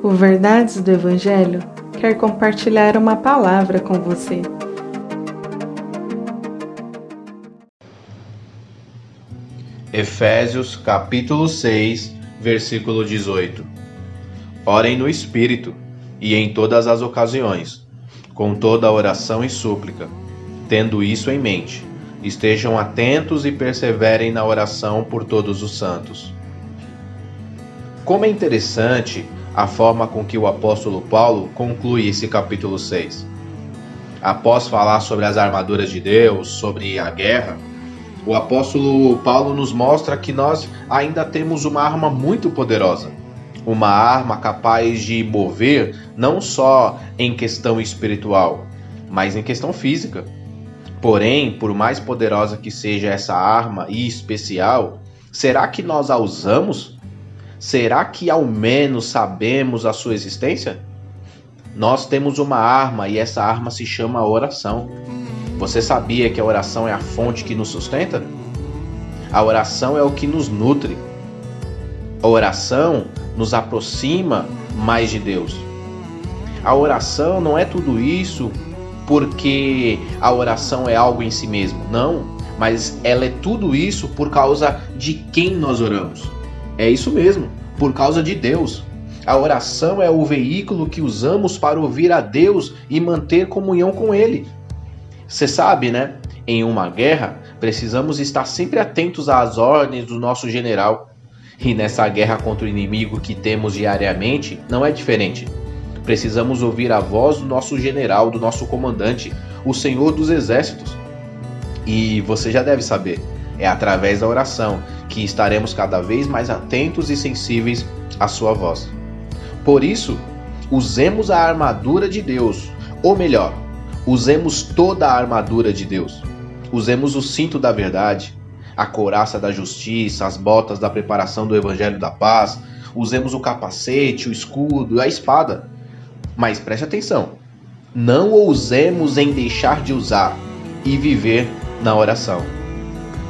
O Verdades do Evangelho quer compartilhar uma palavra com você. Efésios capítulo 6, versículo 18. Orem no Espírito e em todas as ocasiões, com toda oração e súplica. Tendo isso em mente, estejam atentos e perseverem na oração por todos os santos. Como é interessante a forma com que o apóstolo Paulo conclui esse capítulo 6. Após falar sobre as armaduras de Deus, sobre a guerra, o apóstolo Paulo nos mostra que nós ainda temos uma arma muito poderosa. Uma arma capaz de mover não só em questão espiritual, mas em questão física. Porém, por mais poderosa que seja essa arma e especial, será que nós a usamos? Será que ao menos sabemos a sua existência? Nós temos uma arma e essa arma se chama oração. Você sabia que a oração é a fonte que nos sustenta? A oração é o que nos nutre. A oração nos aproxima mais de Deus. A oração não é tudo isso porque a oração é algo em si mesmo. Não, mas ela é tudo isso por causa de quem nós oramos. É isso mesmo, por causa de Deus. A oração é o veículo que usamos para ouvir a Deus e manter comunhão com Ele. Você sabe, né? Em uma guerra, precisamos estar sempre atentos às ordens do nosso general. E nessa guerra contra o inimigo que temos diariamente, não é diferente. Precisamos ouvir a voz do nosso general, do nosso comandante, o Senhor dos Exércitos. E você já deve saber, é através da oração que estaremos cada vez mais atentos e sensíveis à sua voz. Por isso, usemos a armadura de Deus, ou melhor, usemos toda a armadura de Deus. Usemos o cinto da verdade, a couraça da justiça, as botas da preparação do evangelho da paz, usemos o capacete, o escudo, a espada. Mas preste atenção, não ousemos em deixar de usar e viver na oração.